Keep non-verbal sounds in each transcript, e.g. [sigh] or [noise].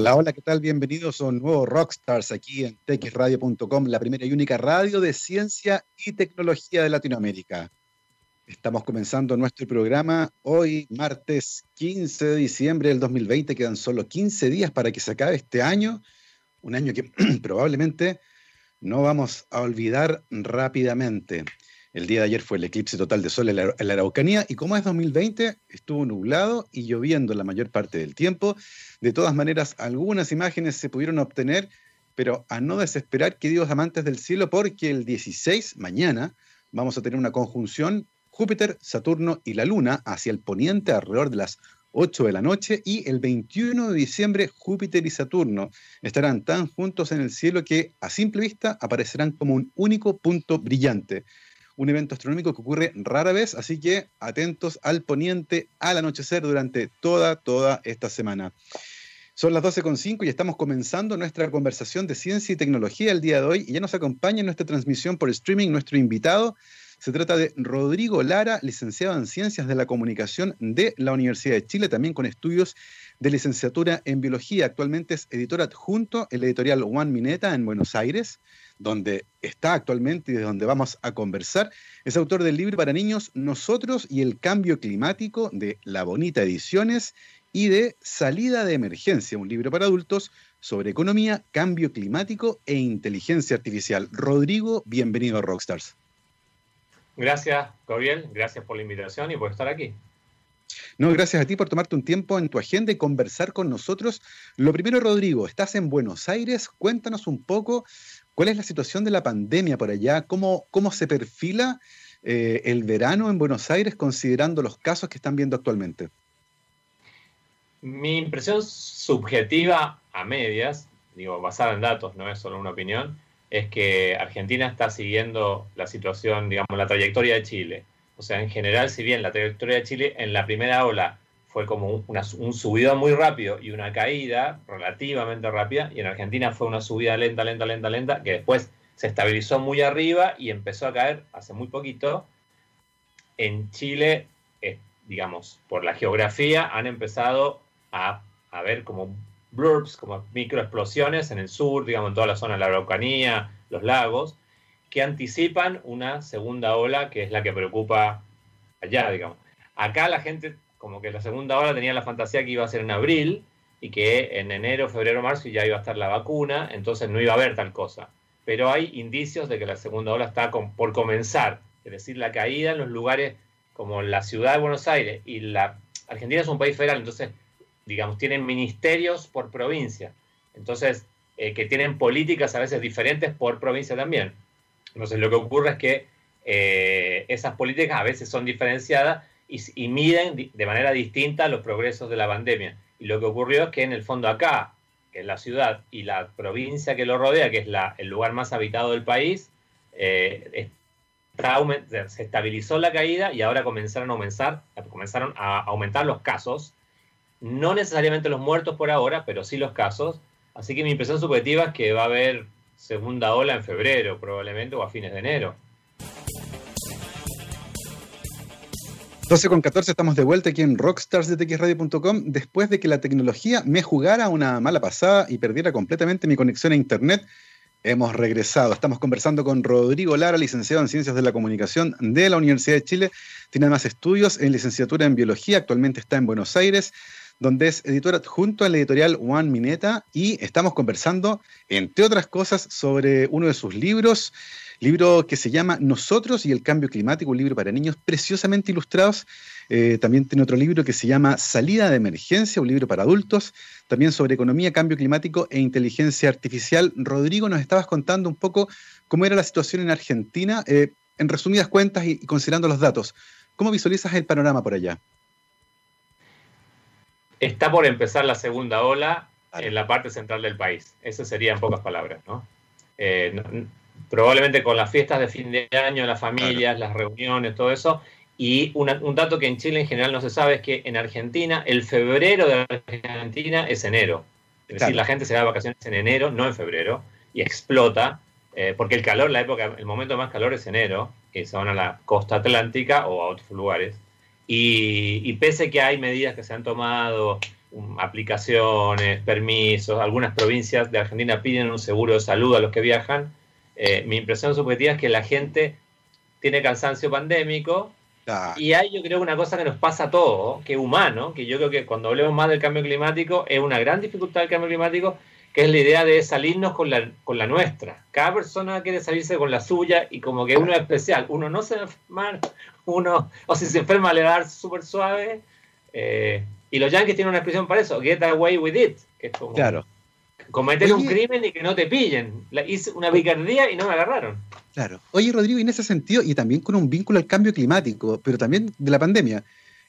Hola, hola, ¿qué tal? Bienvenidos a un nuevo Rockstars aquí en texradio.com, la primera y única radio de ciencia y tecnología de Latinoamérica. Estamos comenzando nuestro programa hoy, martes 15 de diciembre del 2020. Quedan solo 15 días para que se acabe este año, un año que [clears throat] probablemente no vamos a olvidar rápidamente. El día de ayer fue el eclipse total de sol en la, Araucanía y como es 2020, estuvo nublado y lloviendo la mayor parte del tiempo. De todas maneras, algunas imágenes se pudieron obtener, pero a no desesperar, queridos amantes del cielo, porque el 16, mañana, vamos a tener una conjunción Júpiter, Saturno y la Luna hacia el poniente alrededor de las 8 de la noche y el 21 de diciembre Júpiter y Saturno estarán tan juntos en el cielo que a simple vista aparecerán como un único punto brillante un evento astronómico que ocurre rara vez, así que atentos al poniente al anochecer durante toda, toda esta semana. Son las 12.05 y estamos comenzando nuestra conversación de ciencia y tecnología el día de hoy y ya nos acompaña en nuestra transmisión por streaming nuestro invitado. Se trata de Rodrigo Lara, licenciado en Ciencias de la Comunicación de la Universidad de Chile, también con estudios de licenciatura en Biología. Actualmente es editor adjunto en la editorial One Mineta en Buenos Aires donde está actualmente y de donde vamos a conversar. Es autor del libro para niños Nosotros y el cambio climático de La Bonita Ediciones y de Salida de Emergencia, un libro para adultos sobre economía, cambio climático e inteligencia artificial. Rodrigo, bienvenido a Rockstars. Gracias, Gabriel. Gracias por la invitación y por estar aquí. No, gracias a ti por tomarte un tiempo en tu agenda y conversar con nosotros. Lo primero, Rodrigo, estás en Buenos Aires. Cuéntanos un poco ¿Cuál es la situación de la pandemia por allá? ¿Cómo, cómo se perfila eh, el verano en Buenos Aires considerando los casos que están viendo actualmente? Mi impresión subjetiva a medias, digo, basada en datos, no es solo una opinión, es que Argentina está siguiendo la situación, digamos, la trayectoria de Chile. O sea, en general, si bien la trayectoria de Chile en la primera ola fue como un, un subidón muy rápido y una caída relativamente rápida, y en Argentina fue una subida lenta, lenta, lenta, lenta, que después se estabilizó muy arriba y empezó a caer hace muy poquito. En Chile, eh, digamos, por la geografía, han empezado a, a ver como blurbs, como microexplosiones en el sur, digamos, en toda la zona de la Araucanía, los lagos, que anticipan una segunda ola que es la que preocupa allá, digamos. Acá la gente como que la segunda ola tenía la fantasía que iba a ser en abril y que en enero, febrero, marzo ya iba a estar la vacuna, entonces no iba a haber tal cosa. Pero hay indicios de que la segunda ola está por comenzar, es decir, la caída en los lugares como la ciudad de Buenos Aires y la Argentina es un país federal, entonces, digamos, tienen ministerios por provincia, entonces, eh, que tienen políticas a veces diferentes por provincia también. Entonces, lo que ocurre es que eh, esas políticas a veces son diferenciadas y, miden de manera distinta los progresos de la pandemia. Y lo que ocurrió es que en el fondo acá, que es la ciudad y la provincia que lo rodea, que es el lugar más habitado del país, eh, se estabilizó la caída y ahora comenzaron aumentar, comenzaron a aumentar los casos. No necesariamente los muertos por ahora, pero sí los casos. Así que mi impresión subjetiva es que va a haber segunda ola en febrero probablemente o a fines de enero. 12 con 14 estamos de vuelta aquí en rockstarsdetxradio.com después de que la tecnología me jugara una mala pasada y perdiera completamente mi conexión a internet. Hemos regresado. Estamos conversando con Rodrigo Lara, licenciado en Ciencias de la Comunicación de la Universidad de Chile. Tiene más estudios en licenciatura en Biología. Actualmente está en Buenos Aires, donde es editor adjunto a la editorial One Mineta. Y estamos conversando, entre otras cosas, sobre uno de sus libros libro que se llama Nosotros y el Cambio Climático, un libro para niños preciosamente ilustrados. Eh, también tiene otro libro que se llama Salida de Emergencia, un libro para adultos, también sobre economía, cambio climático e inteligencia artificial. Rodrigo, nos estabas contando un poco cómo era la situación en Argentina, eh, en resumidas cuentas y, considerando los datos. ¿Cómo visualizas el panorama por allá? Está por empezar la segunda ola en la parte central del país. Eso sería en pocas palabras, ¿no? Eh, probablemente con las fiestas de fin de año, las familias, las reuniones, todo eso. Y un dato que en Chile en general no se sabe es que en Argentina, el febrero de Argentina es enero. Es decir, la gente se da de vacaciones en enero, no en febrero, y explota, eh, porque el calor, la época, el momento más calor es enero, que se van a la costa atlántica o a otros lugares. Y, y pese que hay medidas que se han tomado um, aplicaciones, permisos, algunas provincias de Argentina piden un seguro de salud a los que viajan. Eh, mi impresión subjetiva es que la gente tiene cansancio pandémico y hay yo creo una cosa que nos pasa a todos, que es humano, que yo creo que cuando hablemos más del cambio climático es una gran dificultad del cambio climático, que es la idea de salirnos con la, con la nuestra. Cada persona quiere salirse con la suya y como que uno es especial. Uno no se enferma, uno, o si se enferma le va a dar súper suave. Eh, y los yankees tienen una expresión para eso, get away with it, que es como claro. Cometer un crimen y que no te pillen. hice una picardía y no me agarraron. Claro. Oye, Rodrigo, y en ese sentido, y también con un vínculo al cambio climático, pero también de la pandemia,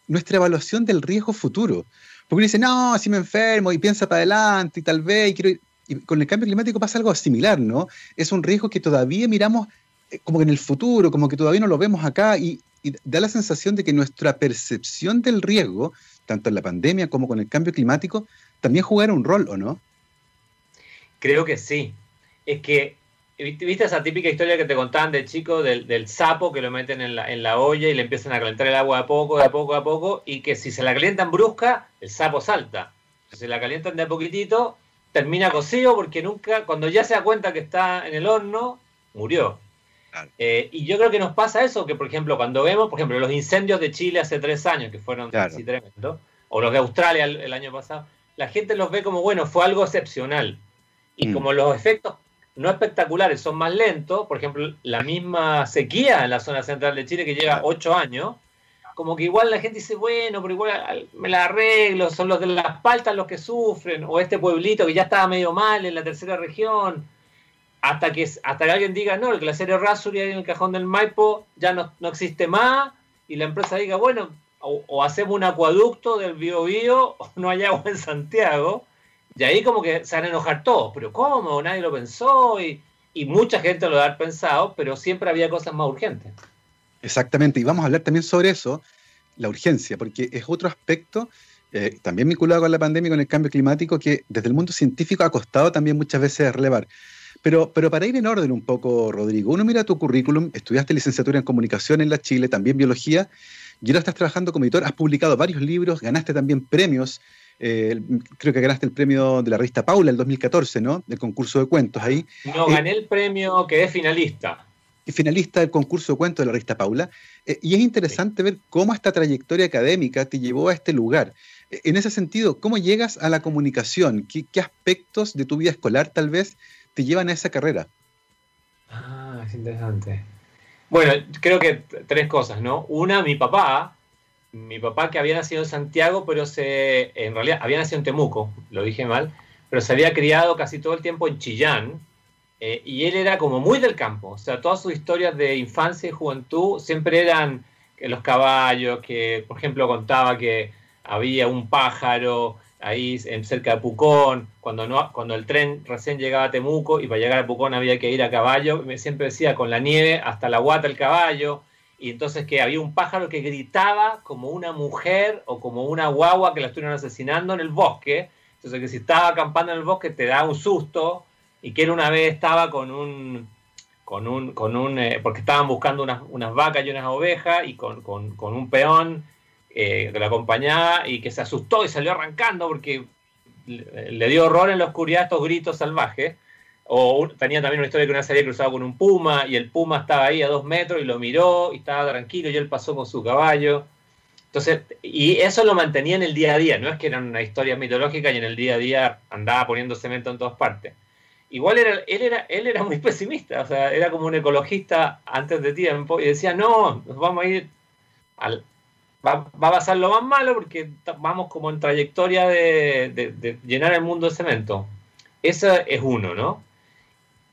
nuestra evaluación del riesgo futuro. Porque uno dice, no, si me enfermo y piensa para adelante y tal vez, y quiero... Y con el cambio climático pasa algo similar, ¿no? Es un riesgo que todavía miramos eh, como que en el futuro, como que todavía no lo vemos acá y, y da la sensación de que nuestra percepción del riesgo, tanto en la pandemia como con el cambio climático, también jugará un rol, ¿o no? Creo que sí. Es que ¿Viste esa típica historia que te contaban del chico del, sapo que lo meten en la, en la, olla y le empiezan a calentar el agua de a poco, de a poco, de a poco? Y que si se la calientan brusca, el sapo salta. Si se la calientan de a poquitito, termina cocido porque nunca, cuando ya se da cuenta que está en el horno, murió. Eh, y yo creo que nos pasa eso, que por ejemplo, cuando vemos, por ejemplo, los incendios de Chile hace tres años, que fueron así tremendos, o los de Australia el, año pasado, la gente los ve como, bueno, fue algo excepcional. Y mm. como los efectos no espectaculares, son más lentos. Por ejemplo, la misma sequía en la zona central de Chile que lleva ocho años, como que igual la gente dice, bueno, pero igual me la arreglo, son los de las paltas los que sufren, o este pueblito que ya estaba medio mal en la tercera región, hasta que, hasta que alguien diga, no, el glaciario Rasuri ahí en el cajón del Maipo ya no, existe más, y la empresa diga, bueno, o, hacemos un acueducto del Biobío, [laughs] o no hay agua en Santiago, y ahí como que se van a enojar todos, pero ¿cómo? Nadie lo pensó y, mucha gente lo ha pensado, pero siempre había cosas más urgentes. Exactamente, y vamos a hablar también sobre eso, la urgencia, porque es otro aspecto eh, también vinculado con la pandemia y con el cambio climático que desde el mundo científico ha costado también muchas veces relevar. Pero, pero para ir en orden un poco, Rodrigo, uno mira tu currículum, estudiaste licenciatura en comunicación en la Chile, también biología, y ahora estás trabajando como editor, has publicado varios libros, ganaste también premios eh, creo que ganaste el premio de la revista Paula el 2014, ¿no? Del concurso de cuentos ahí. No, eh, gané el premio, quedé finalista. Finalista del concurso de cuentos de la revista Paula. Eh, y es interesante ver cómo esta trayectoria académica te llevó a este lugar. En ese sentido, ¿cómo llegas a la comunicación? ¿Qué, ¿Qué, aspectos de tu vida escolar tal vez te llevan a esa carrera? Ah, es interesante. Bueno, creo que tres cosas, ¿no? Una, mi papá, mi papá que había nacido en Santiago, pero se, en realidad había nacido en Temuco, lo dije mal, pero se había criado casi todo el tiempo en Chillán, eh, y él era como muy del campo, o sea, todas sus historias de infancia y juventud siempre eran los caballos, que por ejemplo contaba que había un pájaro ahí cerca de Pucón, cuando, no, cuando el tren recién llegaba a Temuco y para llegar a Pucón había que ir a caballo, me siempre decía con la nieve hasta la guata el caballo, y entonces que había un pájaro que gritaba como una mujer o como una guagua que la estuvieron asesinando en el bosque. Entonces que si estaba acampando en el bosque te da un susto y que él una vez estaba con un, con un, con un eh, porque estaban buscando unas, vacas y unas ovejas y con, con, con un peón eh, que lo acompañaba y que se asustó y salió arrancando porque le dio horror en la oscuridad estos gritos salvajes. O tenía también una historia que una se había con un puma y el puma estaba ahí a dos metros y lo miró y estaba tranquilo y él pasó con su caballo. Entonces, y eso lo mantenía en el día a día, no es que era una historia mitológica y en el día a día andaba poniendo cemento en todas partes. Igual era, él, era, él era muy pesimista, o sea, era como un ecologista antes de tiempo y decía, no, vamos a ir, al, va, a pasar lo más malo porque vamos como en trayectoria de, de llenar el mundo de cemento. Eso es uno, ¿no?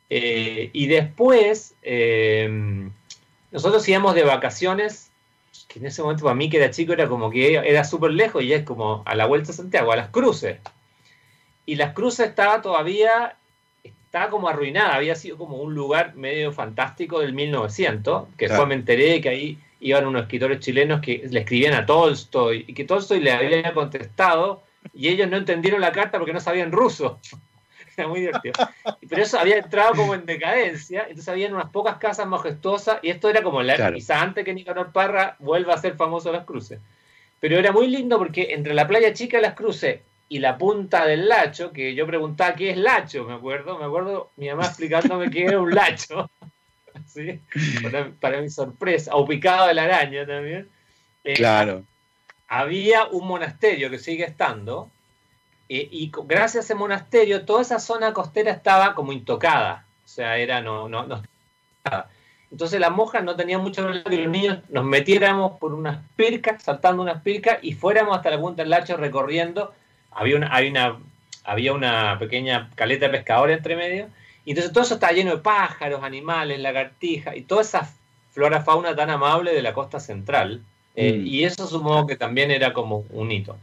Eh, y después, eh, nosotros íbamos de vacaciones, que en ese momento para mí que era chico era como que era súper lejos y es como a la vuelta a Santiago, a las cruces. Y las cruces estaba todavía, estaba como arruinada, había sido como un lugar medio fantástico del 1900, que después me enteré que ahí iban unos escritores chilenos que le escribían a Tolstoy y que Tolstoy le había contestado y ellos no entendieron la carta porque no sabían ruso. [laughs] era muy divertido. Pero eso había entrado como en decadencia, entonces había unas pocas casas majestuosas, y esto era como la claro. antes que Nicanor Parra vuelva a ser famoso las cruces. Pero era muy lindo porque entre la playa chica y las cruces y la punta del lacho, que yo preguntaba qué es lacho, me acuerdo, me acuerdo mi mamá explicándome qué era un lacho, [laughs] ¿sí? para, mi sorpresa, o picado de la araña también. Eh, claro. Había un monasterio que sigue estando, eh, y gracias a ese monasterio, toda esa zona costera estaba como intocada, o sea, era no, no, no entonces las monjas no tenían mucho problema que los niños nos metiéramos por unas pircas, saltando unas pircas, y fuéramos hasta la punta del lacho recorriendo. Había una, una, había una pequeña caleta de pescadores entre medio, y entonces todo eso estaba lleno de pájaros, animales, lagartijas, y toda esa flora fauna tan amable de la costa central. Eh, mm. Y eso supongo que también era como un hito.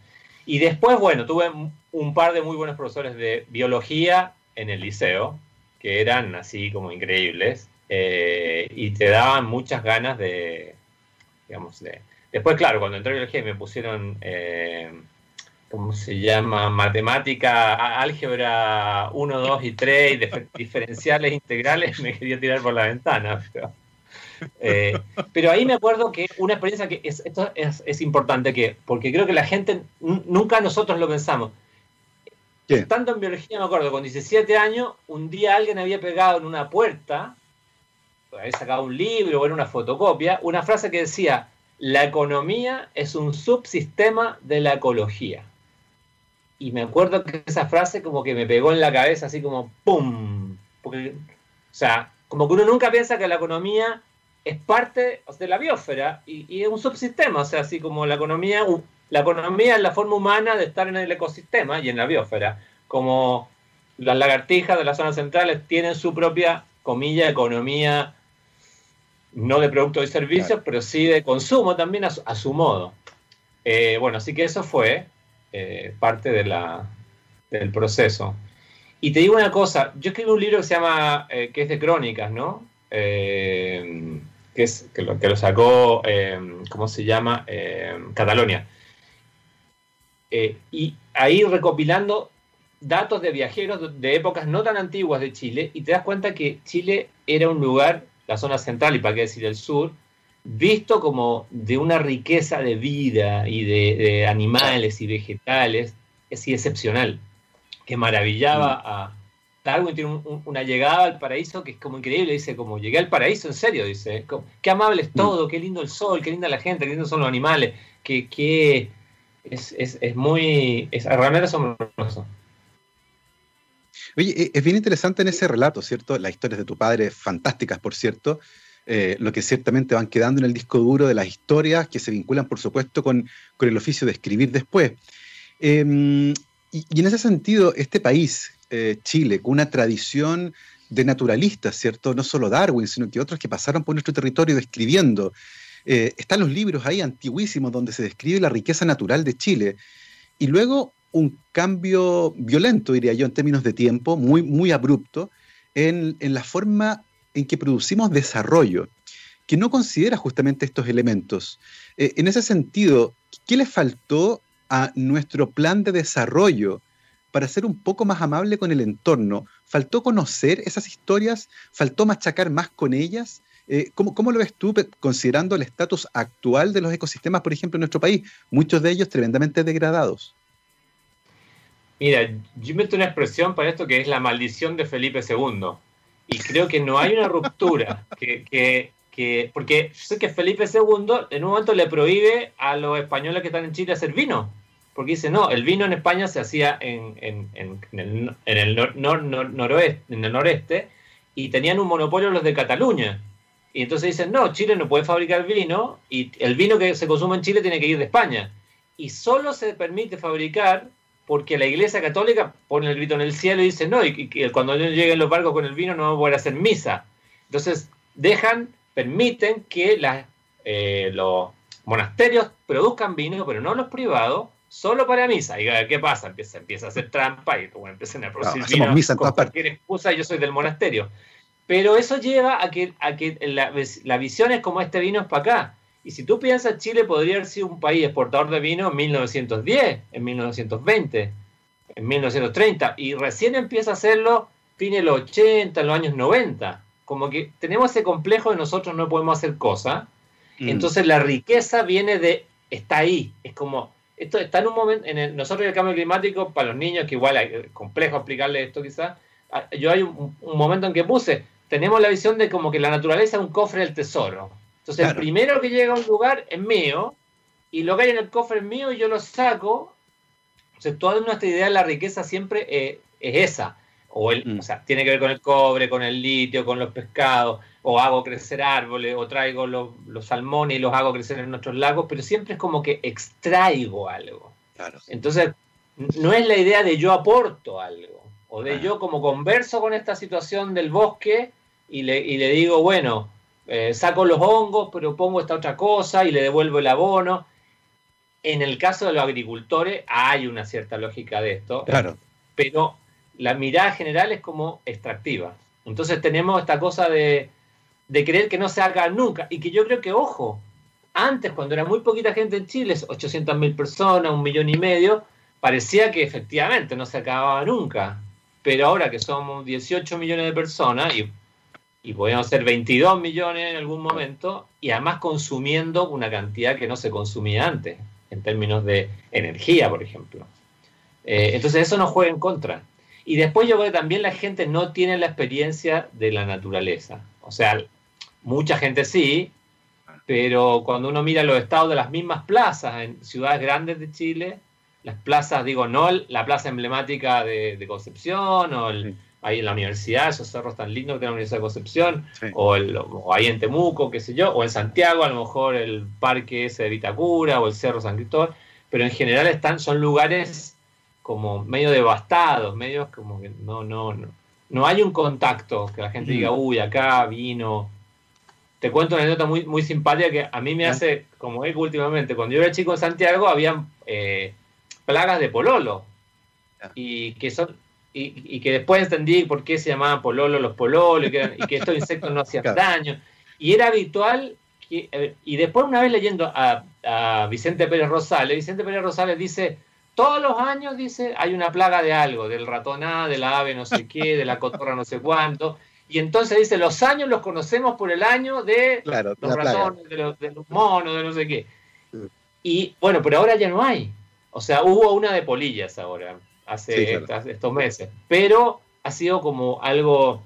Y después, bueno, tuve un par de muy buenos profesores de biología en el liceo, que eran así como increíbles. Eh, y te daban muchas ganas de, digamos, de... Después, claro, cuando entré a biología me pusieron, eh, ¿cómo se llama? Matemática, álgebra 1, 2 y 3, y diferenciales integrales, me quería tirar por la ventana. Eh, pero, ahí me acuerdo que una experiencia que es, esto es, es importante, que, porque creo que la gente, nunca nosotros lo pensamos. Tanto en biología me acuerdo, con 17 años, un día alguien había pegado en una puerta había sacado un libro o era una fotocopia, una frase que decía, la economía es un subsistema de la ecología. Y me acuerdo que esa frase como que me pegó en la cabeza, así como ¡pum! O sea, como que uno nunca piensa que la economía es parte de la biosfera y, es un subsistema, o sea, así como la economía, la economía es la forma humana de estar en el ecosistema y en la biosfera, como las lagartijas de las zonas centrales tienen su propia, comilla, economía no de productos y servicios, pero sí de consumo también a su, modo. Eh, bueno, así que eso fue eh, parte de la, del proceso. Y te digo una cosa, yo escribí un libro que se llama, eh, que es de crónicas, ¿no? que, es, que, lo, que lo sacó, ¿cómo se llama? Catalonia. Y ahí recopilando datos de viajeros de épocas no tan antiguas de Chile, y te das cuenta que Chile era un lugar la zona central y para qué decir el sur, visto como de una riqueza de vida y de, animales y vegetales, es excepcional, que maravillaba mm. a... Darwin tiene una llegada al paraíso que es como increíble, dice, como llegué al paraíso, en serio, dice, qué amable es mm. todo, qué lindo el sol, qué linda la gente, qué lindos son los animales, que, es, es, muy, es realmente asombroso. Oye, e, es bien interesante en ese relato, ¿cierto? Las historias de tu padre, fantásticas, por cierto, eh, lo que ciertamente van quedando en el disco duro de las historias que se vinculan, por supuesto, con, el oficio de escribir después. Em, y, en ese sentido, este país, eh, Chile, con una tradición de naturalistas, ¿cierto? No solo Darwin, sino que otros que pasaron por nuestro territorio describiendo. Eh, están los libros ahí antiguísimos donde se describe la riqueza natural de Chile. Y luego un cambio violento, diría yo, en términos de tiempo, muy, muy abrupto, en, la forma en que producimos desarrollo, que no considera justamente estos elementos. Eh, en ese sentido, ¿qué le faltó a nuestro plan de desarrollo para ser un poco más amable con el entorno? ¿Faltó conocer esas historias? ¿Faltó machacar más con ellas? Eh, ¿cómo, ¿cómo, lo ves tú considerando el estatus actual de los ecosistemas, por ejemplo, en nuestro país? Muchos de ellos tremendamente degradados. Mira, yo meto una expresión para esto que es la maldición de Felipe II. Y creo que no hay una ruptura. Que, que, porque yo sé que Felipe II en un momento le prohíbe a los españoles que están en Chile hacer vino. Porque dice, no, el vino en España se hacía en, en, en, el, en el noroeste, en el noreste y tenían un monopolio los de Cataluña. Y entonces dicen, no, Chile no puede fabricar vino y el vino que se consume en Chile tiene que ir de España. Y solo se permite fabricar porque la Iglesia Católica pone el grito en el cielo y dice, no, y, cuando lleguen los barcos con el vino no van a poder hacer misa. Entonces, dejan, permiten que eh, los monasterios produzcan vino, pero no los privados, solo para misa. Y ¿qué pasa? Empieza, empieza a hacer trampa y bueno, empiezan a producir vino misa con cualquier excusa, yo soy del monasterio. Pero eso lleva a que, a que la, la visión es como este vino es para acá. Y si tú piensas, Chile podría haber sido un país exportador de vino en 1910, en 1920, en 1930, y recién empieza a hacerlo fines de los 80, en los años 90. Como que tenemos ese complejo de nosotros no podemos hacer cosas. Mm. Entonces la riqueza viene de, está ahí. Es como, esto está en un momento, en nosotros el cambio climático, para los niños, que igual es complejo explicarle esto quizás, ah, yo hay un, momento en que puse, tenemos la visión de como que la naturaleza es un cofre del tesoro. Entonces, el primero que llega a un lugar es mío, y lo que hay en el cofre es mío y yo lo saco. Entonces, toda nuestra idea de la riqueza siempre eh, es esa. O, el, mm. o sea, tiene que ver con el cobre, con el litio, con los pescados, o hago crecer árboles, o traigo los, salmones y los hago crecer en nuestros lagos, pero siempre es como que extraigo algo. Entonces, no es la idea de yo aporto algo, o de yo como converso con esta situación del bosque y le, y le digo, bueno, eh, saco los hongos, pero pongo esta otra cosa y le devuelvo el abono. En el caso de los agricultores hay una cierta lógica de esto, claro. pero la mirada general es como extractiva. Entonces tenemos esta cosa de, de creer que no se haga nunca y que yo creo que, ojo, antes cuando era muy poquita gente en Chile, 800 mil personas, un millón y medio, parecía que efectivamente no se acababa nunca. Pero ahora que somos 18 millones de personas y, y podemos ser 22 millones en algún momento y además consumiendo una cantidad que no se consumía antes, en términos de energía, por ejemplo. Eh, entonces eso nos juega en contra. Y después yo creo que también la gente no tiene la experiencia de la naturaleza. O sea, mucha gente sí, pero cuando uno mira los estados de las mismas plazas en ciudades grandes de Chile, las plazas, digo, no la plaza emblemática de, Concepción o ahí en la universidad, esos cerros tan lindos que tiene la Universidad de Concepción, o, el, o, ahí en Temuco, qué sé yo, o en Santiago, a lo mejor el parque ese de Vitacura o el Cerro San Cristóbal, pero en general están, son lugares como medio devastados, medios como que no, no, no, no hay un contacto, que la gente diga, mm. uy, acá vino. Te cuento una anécdota muy, muy simpática que a mí me hace como eco últimamente. Cuando yo era chico en Santiago, había eh, plagas de pololo. Y que son y, que después entendí por qué se llamaban pololo los pololos y que, estos insectos no hacían daño. Y era habitual, que, y después una vez leyendo a, a Vicente Pérez Rosales, Vicente Pérez Rosales dice, todos los años, dice, hay una plaga de algo, del ratoná, de la ave no sé qué, de la cotorra no sé cuánto. Y entonces dice, los años los conocemos por el año de los ratones, de los, monos, de no sé qué. Y bueno, pero ahora ya no hay. O sea, hubo una de polillas ahora, hace estos meses. Pero ha sido como algo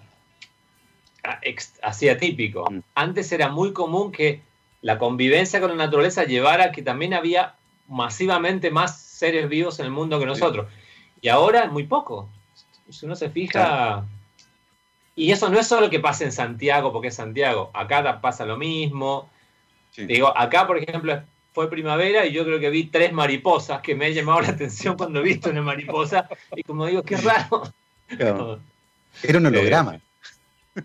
así atípico. Mm. Antes era muy común que la convivencia con la naturaleza llevara a que también había masivamente más seres vivos en el mundo que nosotros. Y ahora es muy poco. Si uno se fija... Y eso no es solo que pasa en Santiago, porque es Santiago. Acá pasa lo mismo. Digo, acá, por ejemplo, fue primavera y yo creo que vi tres mariposas que me ha llamado la atención cuando he visto una mariposa. Y como digo, qué raro. [laughs] Era un holograma.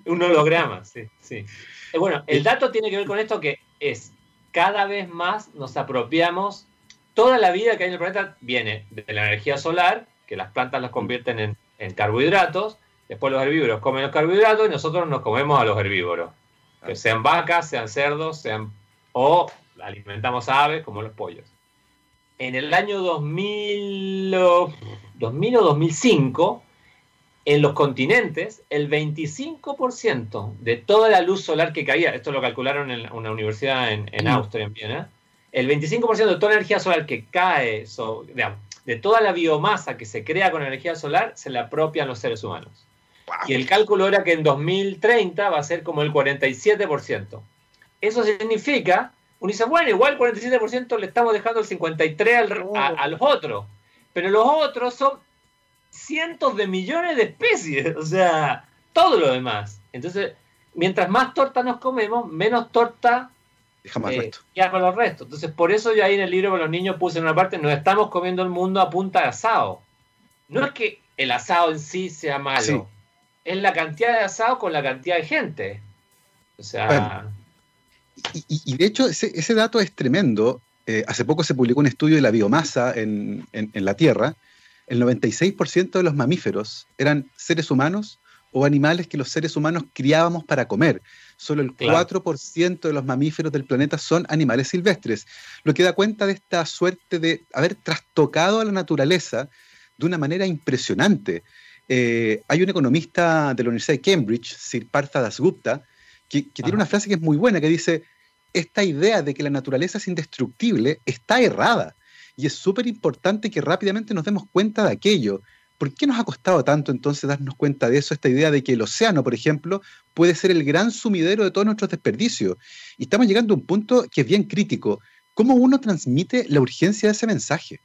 un holograma, sí, sí. Eh, bueno, el dato tiene que ver con esto que es cada vez más nos apropiamos toda la vida que hay en el planeta viene de la energía solar, que las plantas las convierten en, carbohidratos, después los herbívoros comen los carbohidratos y nosotros nos comemos a los herbívoros, que sean vacas, sean cerdos, sean o alimentamos aves como los pollos. En el año 2000, 2000 o 2005, en los continentes, el 25% de toda la luz solar que caía, esto lo calcularon en una universidad en, en Austria, en Viena, el 25% de toda la energía solar que cae, de toda la biomasa que se crea con energía solar, se la apropian los seres humanos. Y el cálculo era que en 2030 va a ser como el 47%. Eso significa, uno dice, bueno, igual el 47% le estamos dejando el 53% a, a los otros, pero los otros son cientos de millones de especies, [laughs] o sea, todo lo demás. Entonces, mientras más torta nos comemos, menos torta Dejamos el eh, resto. Ya con los restos. Entonces, por eso yo ahí en el libro para los niños puse en una parte, nos estamos comiendo el mundo a punta de asado. No es que el asado en sí sea malo, es la cantidad de asado con la cantidad de gente. O sea... y, de hecho, ese, dato es tremendo. Eh, hace poco se publicó un estudio de la biomasa en, en la Tierra. El 96% de los mamíferos eran seres humanos o animales que los seres humanos criábamos para comer. Solo el 4% de los mamíferos del planeta son animales silvestres, lo que da cuenta de esta suerte de haber trastocado a la naturaleza de una manera impresionante. Eh, hay un economista de la Universidad de Cambridge, Sir Partha Dasgupta, que, que tiene una frase que es muy buena, que dice, esta idea de que la naturaleza es indestructible está errada. y es súper importante que rápidamente nos demos cuenta de aquello. ¿Por qué nos ha costado tanto entonces darnos cuenta de eso, esta idea de que el océano, por ejemplo, puede ser el gran sumidero de todos nuestros desperdicios? Y estamos llegando a un punto que es bien crítico. ¿Cómo uno transmite la urgencia de ese mensaje?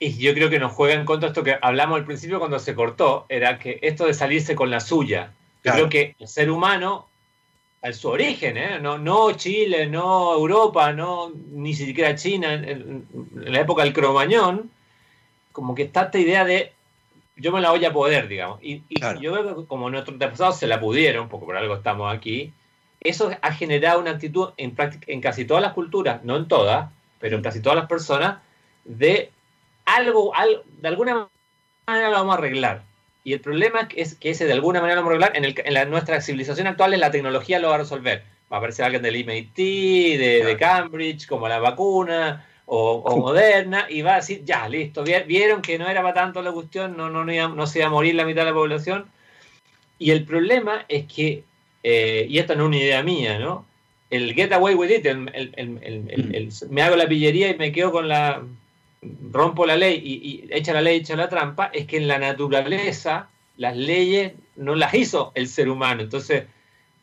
Y yo creo que nos juega en contra esto que hablamos al principio cuando se cortó, era que esto de salirse con la suya. Yo creo que el ser humano, a su origen, ¿eh? no, no Chile, no Europa, no ni siquiera China, en, la época del cromañón, como que está esta idea de yo me la voy a poder, digamos. Y, yo veo que como nuestros antepasados se la pudieron, porque por algo estamos aquí, eso ha generado una actitud en, en casi todas las culturas, no en todas, pero en casi todas las personas, de algo, de alguna manera lo vamos a arreglar. Y el problema es que ese de alguna manera lo vamos a arreglar, en, la, nuestra civilización actual la tecnología lo va a resolver. Va a aparecer alguien del MIT, de, Cambridge, como la vacuna, o, Moderna, y va a decir, ya, listo, vieron que no era para tanto la cuestión, no, no, no, se iba a morir la mitad de la población. Y el problema es que, eh, y esta no es una idea mía, ¿no? El get away with it, mm. me hago la pillería y me quedo con la, rompo la ley y, echa la ley, echa la trampa, es que en la naturaleza las leyes no las hizo el ser humano. Entonces,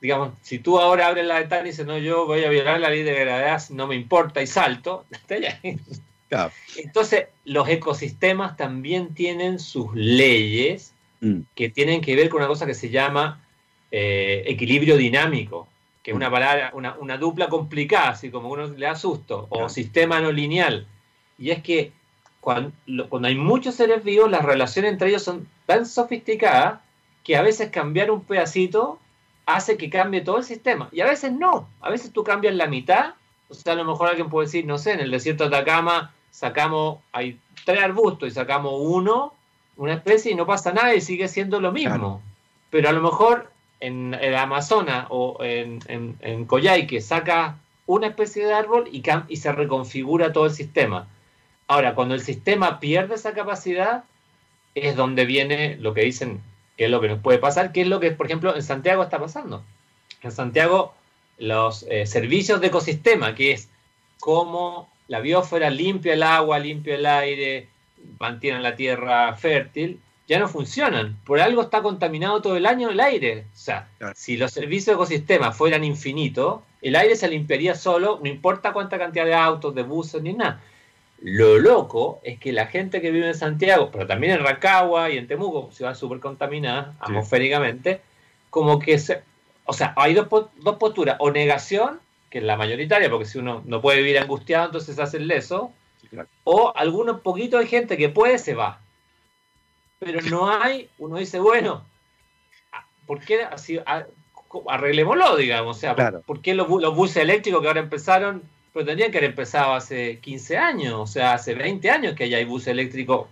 digamos, si tú ahora abres la ventana y dices, no, yo voy a violar la ley de gravedad, no me importa y salto, [laughs] entonces los ecosistemas también tienen sus leyes mm. que tienen que ver con una cosa que se llama eh, equilibrio dinámico, que es una palabra, una, dupla complicada, así como uno le asusta, o sistema no lineal y es que cuando, hay muchos seres vivos, las relaciones entre ellos son tan sofisticadas que a veces cambiar un pedacito hace que cambie todo el sistema. Y a veces no. A veces tú cambias la mitad. O sea, a lo mejor alguien puede decir, no sé, en el desierto de Atacama sacamos, hay tres arbustos y sacamos uno, una especie, y no pasa nada y sigue siendo lo mismo. Pero a lo mejor en el Amazonas o en, en, en Coyhaique saca una especie de árbol y, y se reconfigura todo el sistema. Ahora, cuando el sistema pierde esa capacidad, es donde viene lo que dicen que es lo que nos puede pasar, que es lo que, por ejemplo, en Santiago está pasando. En Santiago, los eh, servicios de ecosistema, que es cómo la biosfera limpia el agua, limpia el aire, mantiene la tierra fértil, ya no funcionan. Por algo está contaminado todo el año el aire. O sea, si los servicios de ecosistema fueran infinitos, el aire se limpiaría solo, no importa cuánta cantidad de autos, de buses, ni nada. Lo loco es que la gente que vive en Santiago, pero también en Rancagua y en Temuco, ciudades súper contaminadas atmosféricamente, como que se... O sea, hay dos, dos posturas, o negación, que es la mayoritaria, porque si uno no puede vivir angustiado, entonces se hace el leso, o algunos poquitos de gente que puede, se va. Pero no hay, uno dice, bueno, ¿por qué así? Arreglémoslo, digamos, o sea, ¿por qué los, los buses eléctricos que ahora empezaron pero tendrían que haber empezado hace 15 años, o sea, hace 20 años que ya hay bus eléctrico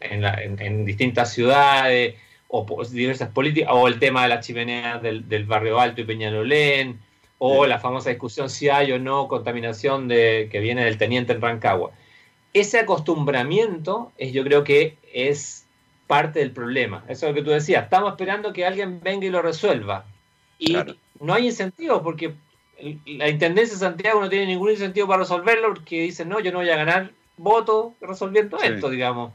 en, distintas ciudades, o diversas políticas, o el tema de las chimeneas del, barrio Alto y Peñalolén, o la famosa discusión si hay o no contaminación de, que viene del teniente en Rancagua. Ese acostumbramiento es, yo creo que es parte del problema. Eso es lo que tú decías, estamos esperando que alguien venga y lo resuelva. Y no hay incentivo porque la Intendencia de Santiago no tiene ningún incentivo para resolverlo porque dicen, no, yo no voy a ganar votos resolviendo esto, digamos.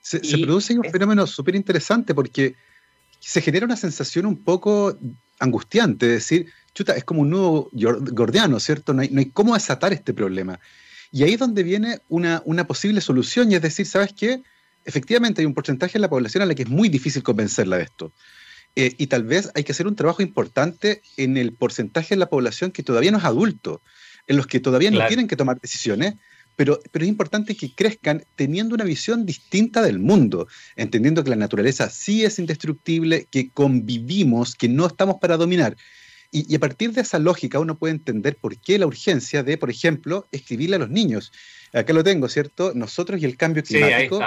Se, produce un fenómeno súper interesante porque se genera una sensación un poco angustiante, es decir, chuta, es como un nudo gordiano, ¿cierto? No hay, no hay cómo desatar este problema. Y ahí es donde viene una, una posible solución, y es decir, ¿sabes qué? Efectivamente hay un porcentaje de la población a la que es muy difícil convencerla de esto. Eh, y tal vez hay que hacer un trabajo importante en el porcentaje de la población que todavía no es adulto, en los que todavía no tienen que tomar decisiones, pero, pero es importante que crezcan teniendo una visión distinta del mundo, entendiendo que la naturaleza sí es indestructible, que convivimos, que no estamos para dominar. Y, a partir de esa lógica uno puede entender por qué la urgencia de, por ejemplo, escribirle a los niños. Acá lo tengo, ¿cierto? Nosotros y el cambio climático.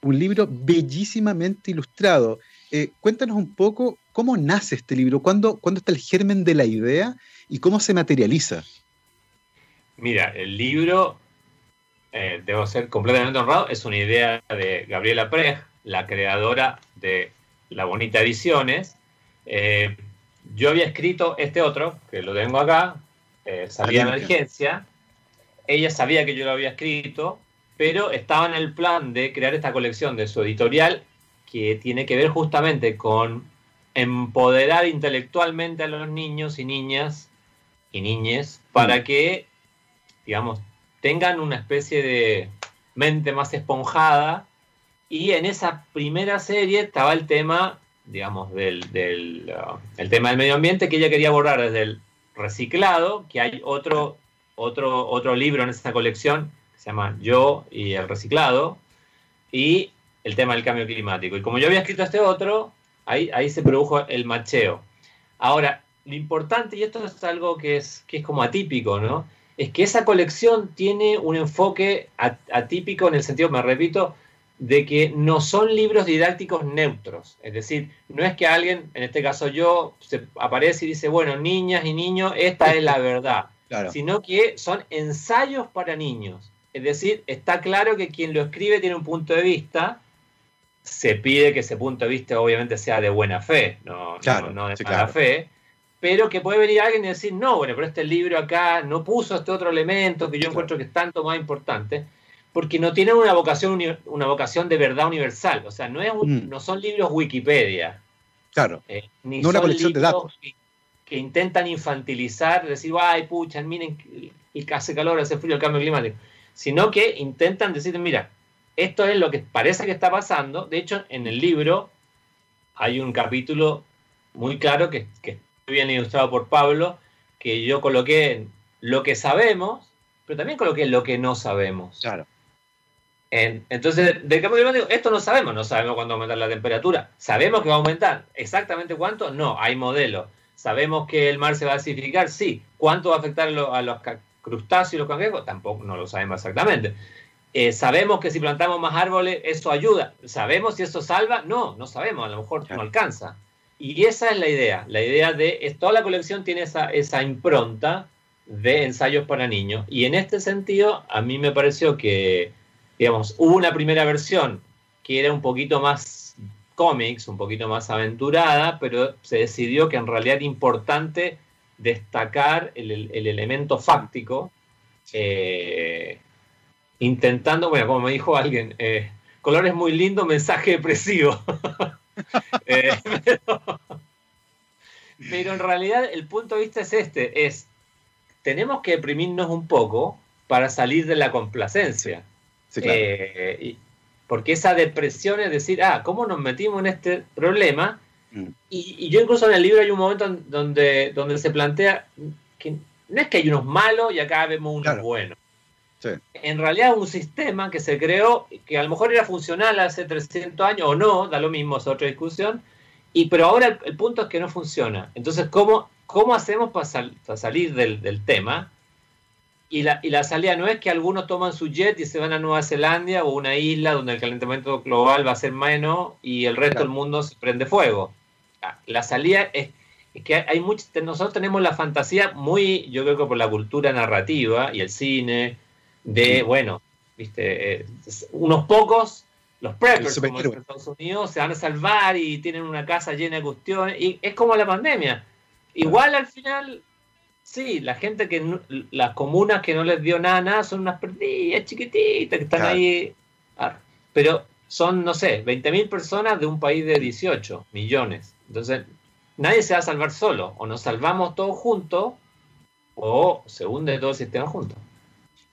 un libro bellísimamente ilustrado eh, cuéntanos un poco cómo nace este libro, ¿Cuándo, ¿cuándo está el germen de la idea y cómo se materializa. Mira, el libro, eh, debo ser completamente honrado, es una idea de Gabriela Prej, la creadora de La Bonita Ediciones. Eh, yo había escrito este otro, que lo tengo acá, Salida de Emergencia, ella sabía que yo lo había escrito, pero estaba en el plan de crear esta colección de su editorial que tiene que ver justamente con empoderar intelectualmente a los niños y niñas y niñes para mm. que, digamos, tengan una especie de mente más esponjada. Y en esa primera serie estaba el tema, digamos, del, del uh, el tema del medio ambiente que ella quería abordar desde el reciclado, que hay otro, otro, otro libro en esta colección que se llama Yo y el reciclado, y el tema del cambio climático. Y como yo había escrito este otro, ahí, ahí se produjo el macheo. Ahora, lo importante, y esto es algo que es, que es como atípico, ¿no? Es que esa colección tiene un enfoque atípico en el sentido, me repito, de que no son libros didácticos neutros. Es decir, no es que alguien, en este caso yo, se aparece y dice, bueno, niñas y niños, esta es la verdad. [laughs] Sino que son ensayos para niños. Es decir, está claro que quien lo escribe tiene un punto de vista, se pide que ese punto de vista obviamente sea de buena fe, no, no, de mala fe, pero que puede venir alguien y decir, no, bueno, pero este libro acá no puso este otro elemento que yo encuentro que es tanto más importante, porque no tienen una vocación, una vocación de verdad universal, o sea, no, es mm. no son libros Wikipedia. Claro, eh, ni no una colección de datos. Que, intentan infantilizar, decir, ay, pucha, miren, y hace calor, hace frío, el cambio climático, sino que intentan decir, mira, esto es lo que parece que está pasando. De hecho, en el libro hay un capítulo muy claro que, que bien ilustrado por Pablo, que yo coloqué en lo que sabemos, pero también coloqué lo que no sabemos. Claro. entonces, del cambio climático, esto no sabemos, no sabemos cuándo va a aumentar la temperatura. ¿Sabemos que va a aumentar? ¿Exactamente cuánto? No, hay modelos. ¿Sabemos que el mar se va a acidificar? Sí. ¿Cuánto va a afectar a los crustáceos y los cangrejos? Tampoco, no lo sabemos exactamente. Eh, ¿Sabemos que si plantamos más árboles eso ayuda? ¿Sabemos si eso salva? No, no sabemos, a lo mejor no alcanza. Y esa es la idea, la idea de, toda la colección tiene esa, esa impronta de ensayos para niños. Y en este sentido, a mí me pareció que, digamos, hubo una primera versión que era un poquito más cómics, un poquito más aventurada, pero se decidió que en realidad era importante destacar el, elemento fáctico. Eh, intentando, bueno, como me dijo alguien, eh, colores muy lindo, mensaje depresivo. [laughs] Eh, pero, en realidad el punto de vista es este, es, tenemos que deprimirnos un poco para salir de la complacencia. Eh, porque esa depresión es decir, ah, ¿cómo nos metimos en este problema? Mm. Y, yo incluso en el libro hay un momento donde, donde se plantea que no es que hay unos malos y acá vemos unos buenos. En realidad un sistema que se creó, que a lo mejor era funcional hace 300 años o no, da lo mismo, es otra discusión, y, pero ahora el, punto es que no funciona. Entonces, ¿cómo, cómo hacemos para, salir del, tema? Y la, y la, salida no es que algunos toman su jet y se van a Nueva Zelanda o una isla donde el calentamiento global va a ser menos y el resto del mundo se prende fuego. Ah, la salida es, que hay mucho, nosotros tenemos la fantasía muy, yo creo que por la cultura narrativa y el cine, de, bueno, viste, eh, unos pocos, los preppers como en Estados Unidos, se van a salvar y tienen una casa llena de cuestiones, y es como la pandemia. Igual al final, sí, la gente que, las comunas que no les dio nada, son unas perdidas chiquititas que están ahí, ah, pero son, no sé, 20.000 personas de un país de 18 millones. Entonces, nadie se va a salvar solo, o nos salvamos todos juntos, o se hunde todo el sistema juntos.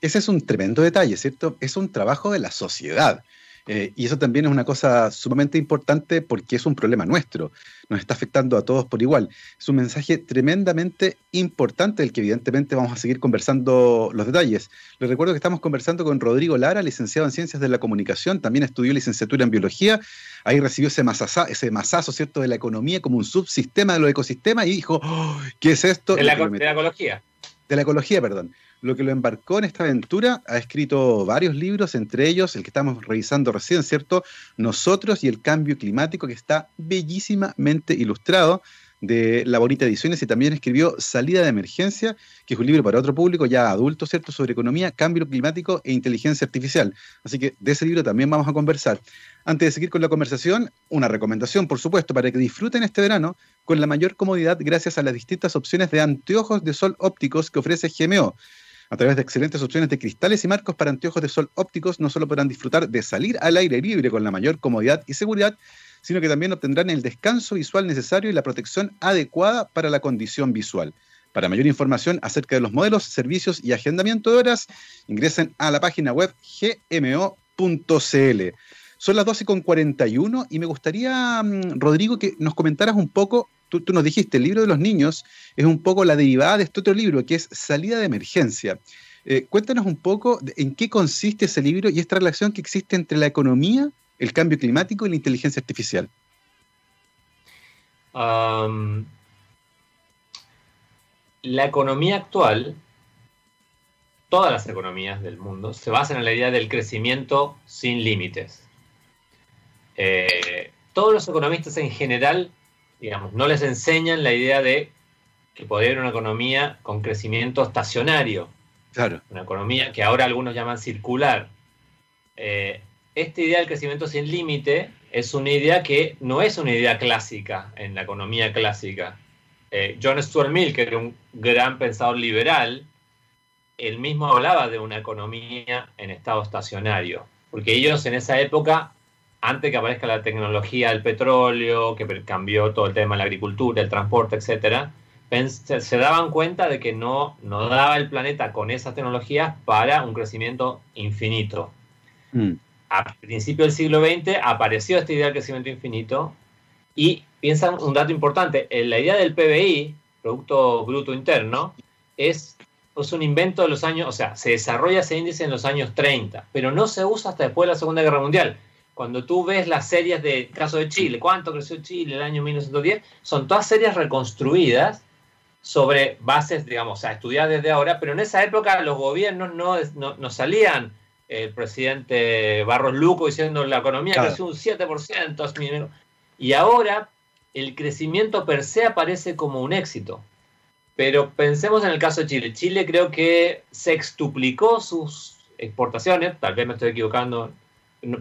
Ese es un tremendo detalle, ¿cierto? Es un trabajo de la sociedad. Eh, y eso también es una cosa sumamente importante porque es un problema nuestro. Nos está afectando a todos por igual. Es un mensaje tremendamente importante del que evidentemente vamos a seguir conversando los detalles. Les recuerdo que estamos conversando con Rodrigo Lara, licenciado en Ciencias de la Comunicación, también estudió licenciatura en Biología. Ahí recibió ese, ese masazo, ¿cierto?, de la economía como un subsistema de los ecosistemas y dijo, oh, ¿qué es esto? de la ecología. De la ecología, perdón lo que lo embarcó en esta aventura. Ha escrito varios libros, entre ellos el que estamos revisando recién, ¿cierto? Nosotros y el cambio climático, que está bellísimamente ilustrado de La Bonita Ediciones y también escribió Salida de Emergencia, que es un libro para otro público ya adulto, ¿cierto?, sobre economía, cambio climático e inteligencia artificial. Así que de ese libro también vamos a conversar. Antes de seguir con la conversación, una recomendación, por supuesto, para que disfruten este verano con la mayor comodidad gracias a las distintas opciones de anteojos de sol ópticos que ofrece GMO. A través de excelentes opciones de cristales y marcos para anteojos de sol ópticos, no solo podrán disfrutar de salir al aire libre con la mayor comodidad y seguridad, sino que también obtendrán el descanso visual necesario y la protección adecuada para la condición visual. Para mayor información acerca de los modelos, servicios y agendamiento de horas, ingresen a la página web gmo.cl. Son las 12.41 y me gustaría, mm, Rodrigo, que nos comentaras un poco, tú, nos dijiste, el libro de los niños es un poco la derivada de este otro libro, que es Salida de Emergencia. Eh, cuéntanos un poco en qué consiste ese libro y esta relación que existe entre la economía, el cambio climático y la inteligencia artificial. la economía actual, todas las economías del mundo, se basan en la idea del crecimiento sin límites. Eh, todos los economistas en general, digamos, no les enseñan la idea de que puede haber una economía con crecimiento estacionario. Claro. Una economía que ahora algunos llaman circular. Eh, esta idea del crecimiento sin límite es una idea que no es una idea clásica en la economía clásica. Eh, John Stuart Mill, que era un gran pensador liberal, él mismo hablaba de una economía en estado estacionario, porque ellos en esa época, antes que aparezca la tecnología del petróleo, que cambió todo el tema de la agricultura, el transporte, etcétera, se daban cuenta de que no, no daba el planeta con esas tecnologías para un crecimiento infinito. Mm. A principios del siglo XX apareció esta idea del crecimiento infinito y piensan un dato importante, la idea del PBI, Producto Bruto Interno, es, es un invento de los años, o sea, se desarrolla ese índice en los años 30, pero no se usa hasta después de la Segunda Guerra Mundial. Cuando tú ves las series de caso de Chile, cuánto creció Chile el año 1910, son todas series reconstruidas sobre bases, digamos, a estudiar desde ahora, pero en esa época los gobiernos no, no, salían el presidente Barros Luco diciendo la economía creció un 7%, y ahora el crecimiento per se aparece como un éxito. Pero pensemos en el caso de Chile. Chile creo que sextuplicó sus exportaciones, tal vez me estoy equivocando,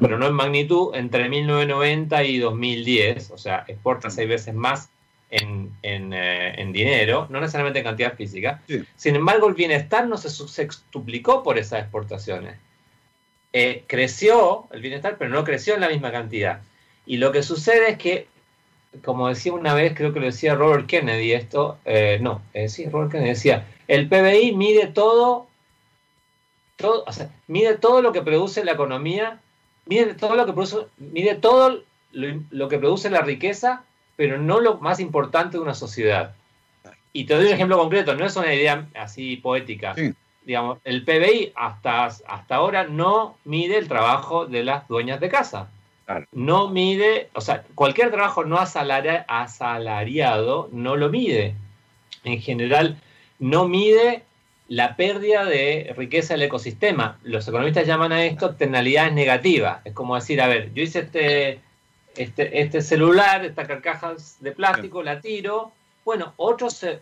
pero no en magnitud, entre 1990 y 2010. O sea, exporta seis veces más en, eh, dinero, no necesariamente en cantidad física. Sin embargo, el bienestar no se sextuplicó por esas exportaciones. Eh, creció el bienestar, pero no creció en la misma cantidad. Y lo que sucede es que como decía una vez, creo que lo decía Robert Kennedy, esto, eh, no, eh, sí, Robert Kennedy decía, el PBI mide todo, todo o sea, mide todo lo que produce la economía, mide todo lo que produce, mide todo lo, que produce la riqueza, pero no lo más importante de una sociedad. Y te doy un ejemplo concreto, no es una idea así poética. Digamos, el PBI hasta, hasta ahora no mide el trabajo de las dueñas de casa. No mide, o sea, cualquier trabajo no asalariado no lo mide. En general, no mide la pérdida de riqueza del ecosistema. Los economistas llaman a esto externalidades negativas. Es como decir, a ver, yo hice este, este, este celular, esta carcaja de plástico, la tiro. Bueno, otros se,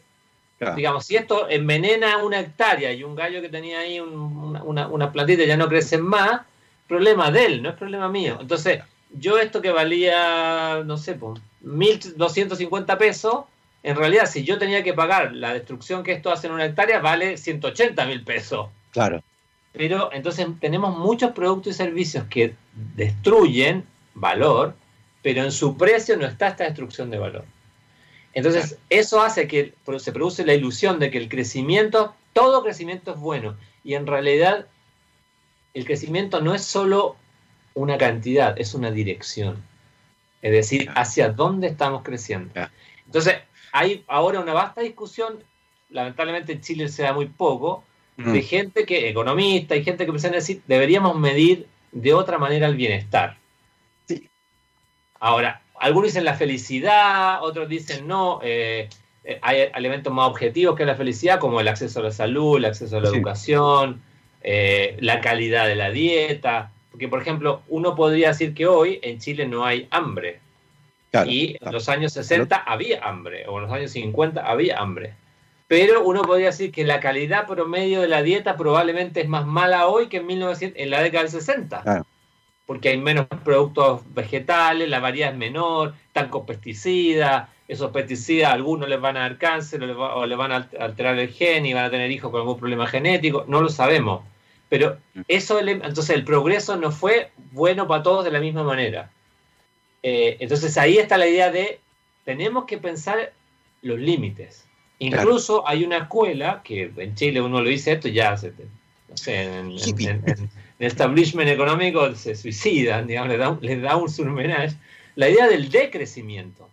Digamos, si esto envenena una hectárea y un gallo que tenía ahí una, una, plantita ya no crecen más, problema de él, no es problema mío. Entonces, yo esto que valía, no sé, pues, 1.250 pesos, en realidad si yo tenía que pagar la destrucción que esto hace en una hectárea, vale 180 mil pesos. Claro. Pero entonces tenemos muchos productos y servicios que destruyen valor, pero en su precio no está esta destrucción de valor. Entonces, eso hace que se produce la ilusión de que el crecimiento, todo crecimiento es bueno. Y en realidad, el crecimiento no es solo una cantidad, es una dirección. Es decir, hacia dónde estamos creciendo. Entonces, hay ahora una vasta discusión, lamentablemente en Chile se da muy poco, mm. de gente que, economista y gente que piensa decir, deberíamos medir de otra manera el bienestar. Sí. Ahora, algunos dicen la felicidad, otros dicen no, eh, eh, hay elementos más objetivos que la felicidad, como el acceso a la salud, el acceso a la educación, eh, la calidad de la dieta. Porque, por ejemplo, uno podría decir que hoy en Chile no hay hambre. Y en los años 60 había hambre, o en los años 50 había hambre. Pero uno podría decir que la calidad promedio de la dieta probablemente es más mala hoy que en, 1900, en la década del 60. Porque hay menos productos vegetales, la variedad es menor, están con pesticidas, esos pesticidas a algunos les van a dar cáncer o les, van a alterar el gen y van a tener hijos con algún problema genético, no lo sabemos. Pero mm. eso, entonces el progreso no fue bueno para todos de la misma manera. Eh, entonces ahí está la idea de, tenemos que pensar los límites. Incluso hay una escuela, que en Chile uno lo dice esto, ya se, no sé, en, el establishment económico se suicidan, digamos, les da, les da un surmenage, la idea del decrecimiento.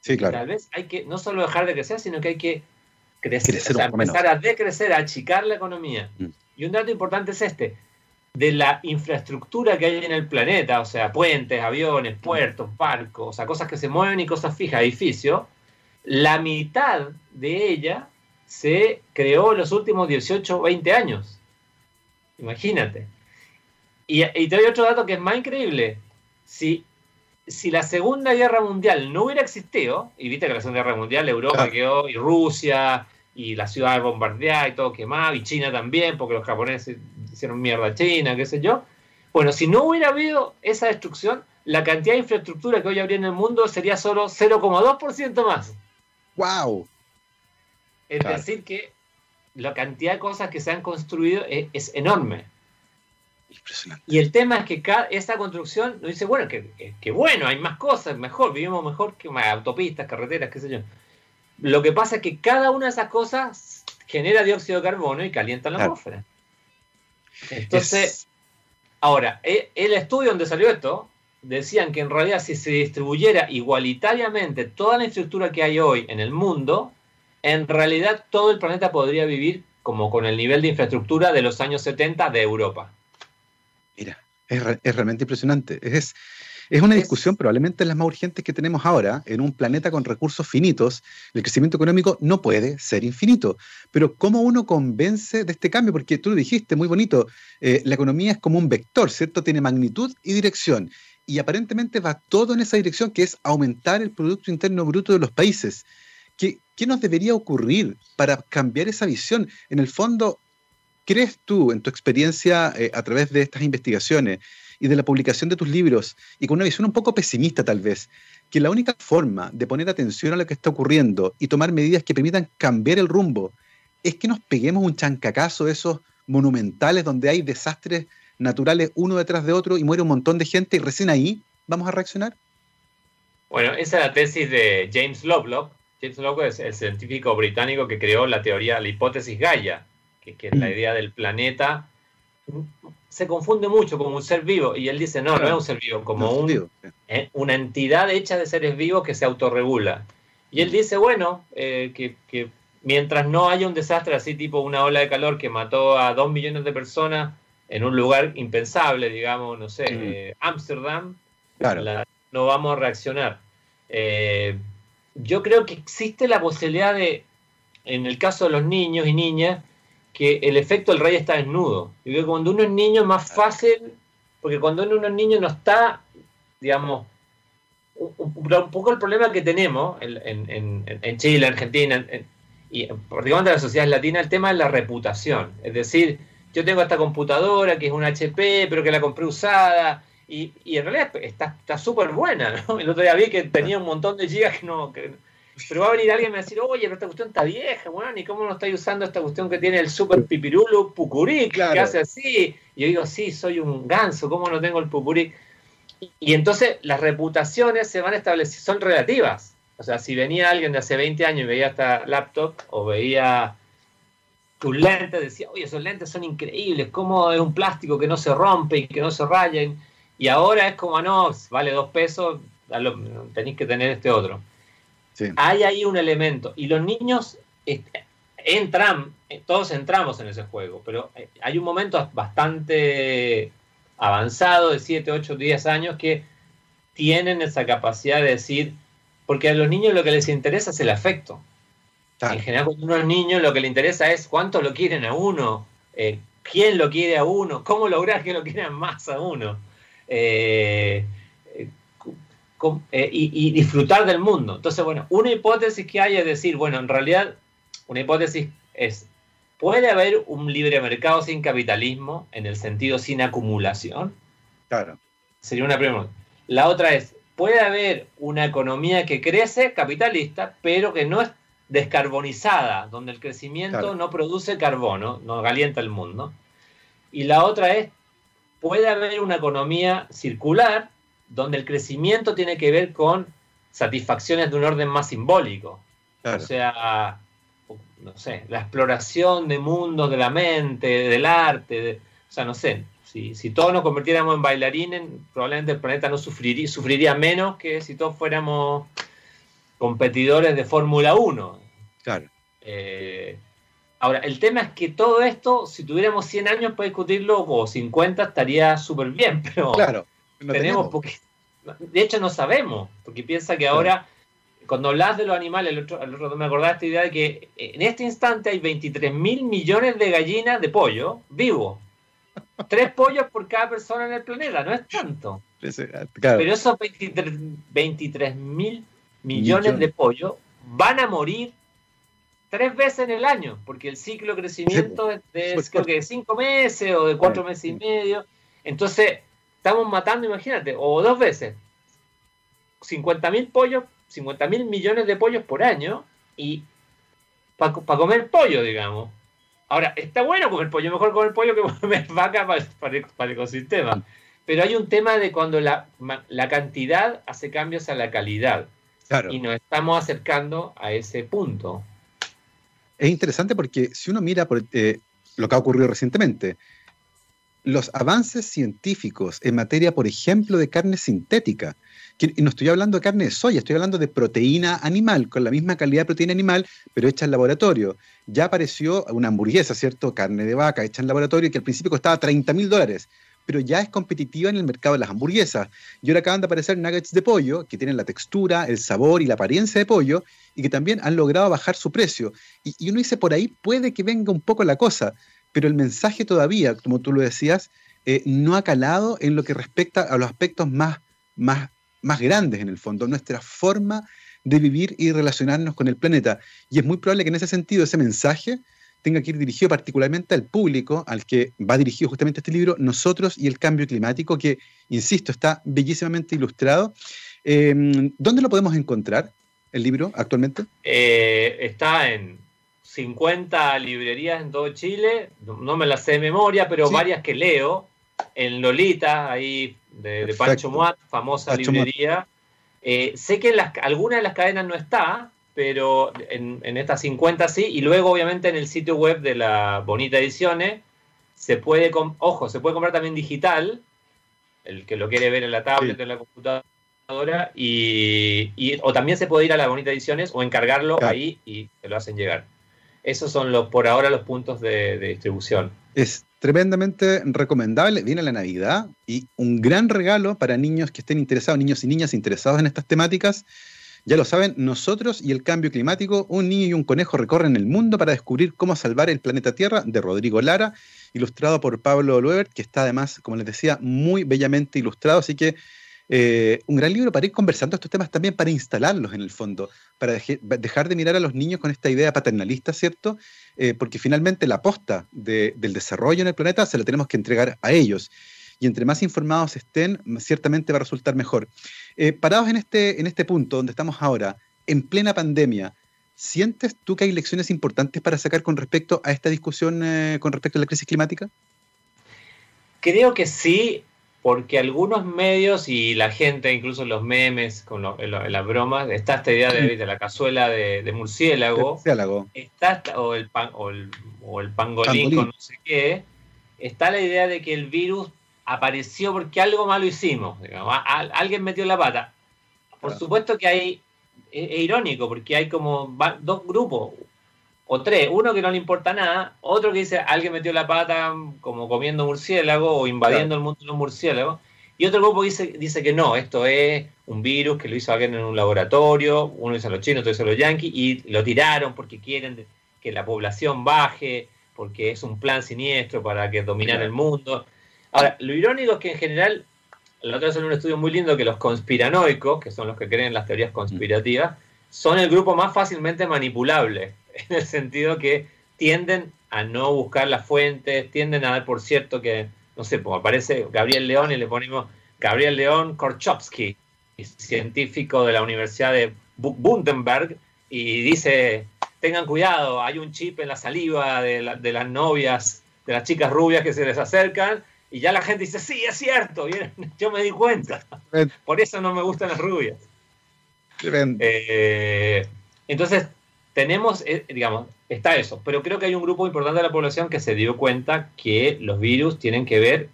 Sí, claro. Tal vez hay que no solo dejar de crecer, sino que hay que crecer, o sea, empezar a decrecer, a achicar la economía. Mm. Y un dato importante es este, de la infraestructura que hay en el planeta, o sea, puentes, aviones, puertos, barcos, o sea, cosas que se mueven y cosas fijas, edificios, la mitad de ella se creó en los últimos 18 o 20 años. Imagínate. Y, y, te doy otro dato que es más increíble. Si, si la Segunda Guerra Mundial no hubiera existido, y viste que la Segunda Guerra Mundial, Europa quedó, y Rusia, y la ciudad bombardeada y todo quemado, y China también, porque los japoneses hicieron mierda a China, qué sé yo. Bueno, si no hubiera habido esa destrucción, la cantidad de infraestructura que hoy habría en el mundo sería solo 0,2% más. ¡Wow! Es decir, que la cantidad de cosas que se han construido es, enorme. Impresionante. Y el tema es que esta construcción nos dice, bueno, que, bueno, hay más cosas, mejor, vivimos mejor que más autopistas, carreteras, qué sé yo. Lo que pasa es que cada una de esas cosas genera dióxido de carbono y calienta la atmósfera. Entonces, ahora, e, el estudio donde salió esto, decían que en realidad si se distribuyera igualitariamente toda la infraestructura que hay hoy en el mundo, en realidad todo el planeta podría vivir como con el nivel de infraestructura de los años 70 de Europa. Mira, es, realmente impresionante. Es, es una discusión probablemente la más urgente que tenemos ahora. En un planeta con recursos finitos, el crecimiento económico no puede ser infinito. Pero ¿cómo uno convence de este cambio? Porque tú lo dijiste muy bonito, eh, la economía es como un vector, ¿cierto? Tiene magnitud y dirección y aparentemente va todo en esa dirección, que es aumentar el Producto Interno Bruto de los países. ¿Qué, qué nos debería ocurrir para cambiar esa visión? En el fondo, ¿crees tú, en tu experiencia eh, a través de estas investigaciones y de la publicación de tus libros, y con una visión un poco pesimista tal vez, que la única forma de poner atención a lo que está ocurriendo y tomar medidas que permitan cambiar el rumbo es que nos peguemos un chancacazo de esos monumentales donde hay desastres naturales uno detrás de otro y muere un montón de gente y recién ahí vamos a reaccionar? Bueno, esa es la tesis de James Lovelock. James Lovelock es el científico británico que creó la teoría, la hipótesis Gaia, que, es la mm. idea del planeta. Se confunde mucho como un ser vivo y él dice, no, no es un ser vivo, como un, eh, una entidad hecha de seres vivos que se autorregula. Y él dice, bueno, eh, que, que mientras no haya un desastre así tipo una ola de calor que mató a dos millones de personas en un lugar impensable, digamos, no sé, eh, Ámsterdam, no vamos a reaccionar. Eh, yo creo que existe la posibilidad de, en el caso de los niños y niñas, que el efecto del rey está desnudo. Y que cuando uno es niño es más fácil, porque cuando uno es niño no está, digamos, un, poco el problema que tenemos en, en, en Chile, Argentina, y particularmente en las sociedades latinas, el tema es la reputación. Es decir, yo tengo esta computadora que es una HP, pero que la compré usada, y, en realidad está súper buena, ¿no? El otro día vi que tenía un montón de gigas que no... pero va a venir alguien y me va a decir, oye, pero esta cuestión está vieja, bueno, ¿y cómo no estáis usando esta cuestión que tiene el super pipirulo pucurí, que hace así? Y yo digo, sí, soy un ganso, ¿cómo no tengo el pucurí? Y, entonces las reputaciones se van a establecer, son relativas. O sea, si venía alguien de hace 20 años y veía esta laptop o veía tus lentes, decía, oye, esos lentes son increíbles, cómo es un plástico que no se rompe y que no se rayen. Y ahora es como, no, vale dos pesos, tenéis que tener este otro. Hay ahí un elemento. Y los niños entran, todos entramos en ese juego, pero eh, hay un momento bastante avanzado de 7, 8, 10 años que tienen esa capacidad de decir, porque a los niños lo que les interesa es el afecto. En general, cuando uno es niño, lo que le interesa es cuánto lo quieren a uno, eh, quién lo quiere a uno, cómo lograr que lo quieran más a uno. Eh, eh, y, disfrutar del mundo. Entonces, bueno, una hipótesis que hay es decir, bueno, en realidad, una hipótesis es, ¿puede haber un libre mercado sin capitalismo en el sentido sin acumulación? Claro. Sería una pregunta. La otra es, puede haber una economía que crece capitalista, pero que no es descarbonizada, donde el crecimiento no produce carbono, no calienta el mundo. Y la otra es, puede haber una economía circular, donde el crecimiento tiene que ver con satisfacciones de un orden más simbólico. O sea, no sé, la exploración de mundos de la mente, del arte, o sea, no sé, si, si, todos nos convirtiéramos en bailarines, probablemente el planeta no sufriría, sufriría menos que si todos fuéramos competidores de Fórmula 1. Claro. Eh, ahora, el tema es que todo esto, si tuviéramos 100 años para discutirlo, o 50 estaría súper bien, [laughs] pero claro, tenemos, porque de hecho no sabemos, porque piensa que ahora, cuando hablas de los animales, el otro, el otro me acordaba esta idea de que en este instante hay 23 mil millones de gallinas de pollo vivos. [laughs] Tres pollos por cada persona en el planeta, no es tanto. Pero esos 23 mil millones de pollos van a morir tres veces en el año, porque el ciclo de crecimiento es de creo que cinco meses o de cuatro meses y medio. Entonces, estamos matando, imagínate, o dos veces, 50 mil pollos, 50 mil millones de pollos por año y para comer pollo, digamos. Ahora, está bueno comer pollo, mejor comer pollo que comer [laughs] vaca para, el ecosistema. Pero hay un tema de cuando la, la cantidad hace cambios a la calidad. Y nos estamos acercando a ese punto. Es interesante porque si uno mira por, eh, lo que ha ocurrido recientemente, los avances científicos en materia, por ejemplo, de carne sintética, y no estoy hablando de carne de soya, estoy hablando de proteína animal, con la misma calidad de proteína animal, pero hecha en laboratorio. Ya apareció una hamburguesa, ¿cierto? Carne de vaca hecha en laboratorio, que al principio costaba 30 mil dólares pero ya es competitiva en el mercado de las hamburguesas. Y ahora acaban de aparecer nuggets de pollo que tienen la textura, el sabor y la apariencia de pollo y que también han logrado bajar su precio. Y, uno dice, por ahí puede que venga un poco la cosa, pero el mensaje todavía, como tú lo decías, eh, no ha calado en lo que respecta a los aspectos más, más, más grandes en el fondo, nuestra forma de vivir y relacionarnos con el planeta. Y es muy probable que en ese sentido ese mensaje tenga que ir dirigido particularmente al público al que va dirigido justamente este libro, Nosotros y el Cambio Climático, que, insisto, está bellísimamente ilustrado. Em, ¿Dónde lo podemos encontrar, el libro, actualmente? Eh, está en 50 librerías en todo Chile, no me las sé de memoria, pero varias que leo, en Lolita, ahí de, Pancho Muat, famosa librería. Eh, sé que en las, algunas de las cadenas no está, pero en, estas 50 sí, y luego obviamente en el sitio web de la Bonita Ediciones se puede, ojo, se puede comprar también digital, el que lo quiere ver en la tablet, en la computadora, y, o también se puede ir a la Bonita Ediciones o encargarlo ahí y se lo hacen llegar. Esos son los, por ahora los puntos de, distribución. Es tremendamente recomendable. Viene la Navidad y un gran regalo para niños que estén interesados, niños y niñas interesados en estas temáticas ya lo saben, nosotros y el cambio climático, un niño y un conejo recorren el mundo para descubrir cómo salvar el planeta Tierra, de Rodrigo Lara, ilustrado por Pablo Luebert, que está además, como les decía, muy bellamente ilustrado. Así que eh, un gran libro para ir conversando estos temas también, para instalarlos en el fondo, para dejar de mirar a los niños con esta idea paternalista, ¿cierto? Eh, porque finalmente la posta del desarrollo en el planeta se la tenemos que entregar a ellos y entre más informados estén, ciertamente va a resultar mejor. Eh, parados en este, en este punto donde estamos ahora, en plena pandemia, ¿sientes tú que hay lecciones importantes para sacar con respecto a esta discusión con respecto a la crisis climática? Creo que sí, porque algunos medios y la gente, incluso los memes, con las bromas, está esta idea de, la cazuela de, murciélago, Está, o, el pan, o, el, o el pangolín, con no sé qué, está la idea de que el virus apareció porque algo malo hicimos, alguien metió la pata. Por supuesto que hay, es, irónico, porque hay como dos grupos, o tres, uno que no le importa nada, otro que dice alguien metió la pata como comiendo murciélago o invadiendo el mundo de los murciélagos, y otro grupo dice, dice que no, esto es un virus que lo hizo alguien en un laboratorio, uno dice a los chinos, otro dice a los yanquis, y lo tiraron porque quieren que la población baje, porque es un plan siniestro para que dominar el mundo. Ahora, lo irónico es que en general, la otra vez en un estudio muy lindo que los conspiranoicos, que son los que creen en las teorías conspirativas, son el grupo más fácilmente manipulable, en el sentido que tienden a no buscar las fuentes, tienden a dar por cierto que, no sé, pues aparece Gabriel León y le ponemos Gabriel León Korchowski. científico de la Universidad de Bundenberg y dice, tengan cuidado, hay un chip en la saliva de, las novias, de las chicas rubias que se les acercan, y ya la gente dice, sí, es cierto, [laughs] yo me di cuenta, por eso no me gustan las rubias. Eh, entonces, tenemos, eh, digamos, está eso, pero creo que hay un grupo importante de la población que se dio cuenta que los virus tienen que ver,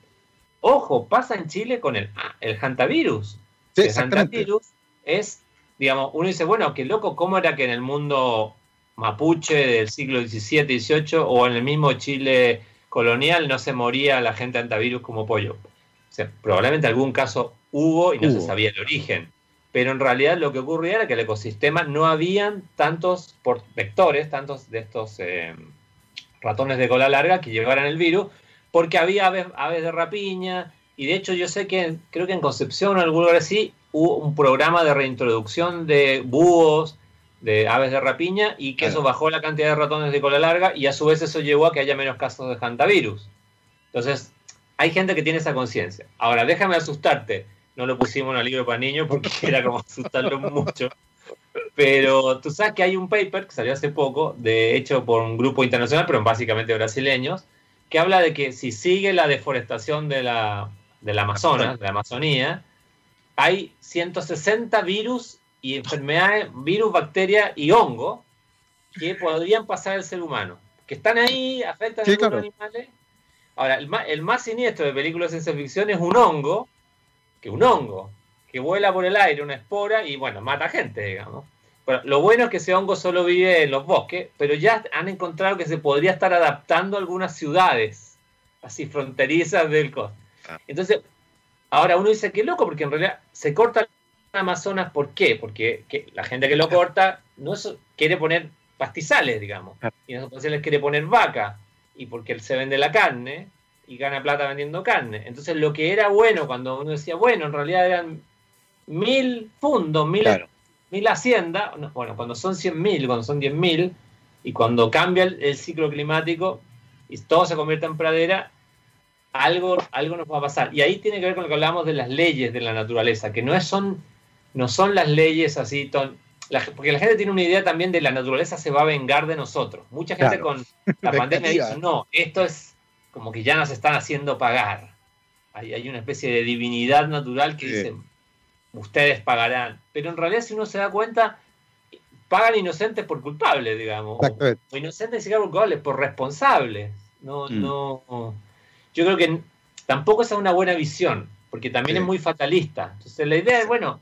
ojo, pasa en Chile con el, ah, el hantavirus. el hantavirus es, digamos, uno dice, bueno, qué loco, ¿cómo era que en el mundo mapuche del siglo XVII, XVIII o en el mismo Chile colonial no se moría la gente antivirus como pollo? O sea, probablemente algún caso hubo y no se sabía el origen pero en realidad lo que ocurría era que el ecosistema no habían tantos vectores, tantos de estos eh, ratones de cola larga que llevaran el virus, porque había aves, de rapiña, y de hecho yo sé que creo que en Concepción o en algún lugar así hubo un programa de reintroducción de búhos, de aves de rapiña, y que eso bajó la cantidad de ratones de cola larga, y a su vez eso llevó a que haya menos casos de hantavirus. Entonces, hay gente que tiene esa conciencia. Ahora, déjame asustarte no lo pusimos en el libro para niños porque [laughs] era como asustarlo mucho. Pero tú sabes que hay un paper que salió hace poco, de hecho por un grupo internacional, pero básicamente brasileños, que habla de que si sigue la deforestación de la, del Amazonas, de la Amazonía, hay 160 virus y enfermedades, virus, bacterias y hongo que podrían pasar al ser humano, que están ahí, afectan a los animales. Ahora, el más, el más siniestro de películas de ciencia ficción es un hongo que un hongo, que vuela por el aire, una espora y bueno, mata gente, digamos. Pero lo bueno es que ese hongo solo vive en los bosques, pero ya han encontrado que se podría estar adaptando a algunas ciudades, así fronterizas del costo. Ah. Entonces, ahora uno dice que loco, porque en realidad se corta el Amazonas, ¿por qué? Porque la gente que lo corta no quiere poner pastizales, digamos, y en esos les quiere poner vaca, y porque se vende la carne, y gana plata vendiendo carne. Entonces lo que era bueno cuando uno decía, bueno, en realidad eran mil fundos, mil, mil haciendas, bueno, cuando son cien mil, cuando son diez mil, y cuando cambia el, ciclo climático y todo se convierte en pradera, algo, algo nos va a pasar. Y ahí tiene que ver con lo que hablamos de las leyes de la naturaleza, que no, son, no son las leyes así, porque la gente tiene una idea también de la naturaleza se va a vengar de nosotros. Mucha gente con [laughs] la pandemia dice, no, esto es como que ya nos están haciendo pagar. Hay, hay una especie de divinidad natural que dice, ustedes pagarán. Pero en realidad, si uno se da cuenta, pagan inocentes por culpables, digamos. O, inocentes y por culpables, por responsables. No, mm. no. Yo creo que tampoco es una buena visión, porque también es muy fatalista. Entonces, la idea es, bueno,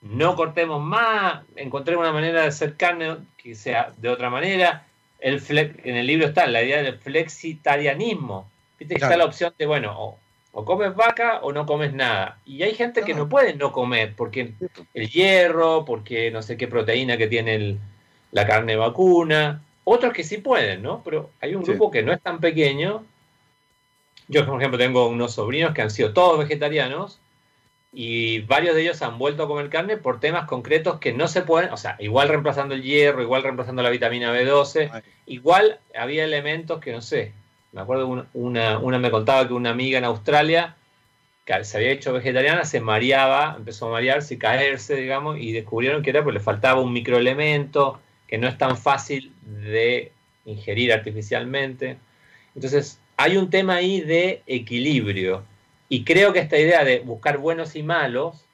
no cortemos más, encontremos una manera de hacer carne que sea de otra manera el en el libro está la idea del flexitarianismo. Viste que está la opción de, bueno, o, comes vaca o no comes nada. Y hay gente que no puede no comer, porque el hierro, porque no sé qué proteína que tiene la carne vacuna. Otros que sí pueden, ¿no? Pero hay un grupo que no es tan pequeño. Yo, por ejemplo, tengo unos sobrinos que han sido todos vegetarianos y varios de ellos han vuelto a comer carne por temas concretos que no se pueden, o sea, igual reemplazando el hierro, igual reemplazando la vitamina B12, igual había elementos que no sé. Me acuerdo una, una, me contaba que una amiga en Australia que se había hecho vegetariana se mareaba, empezó a marearse y caerse, digamos, y descubrieron que era porque le faltaba un microelemento que no es tan fácil de ingerir artificialmente. Entonces, hay un tema ahí de equilibrio y creo que esta idea de buscar buenos y malos,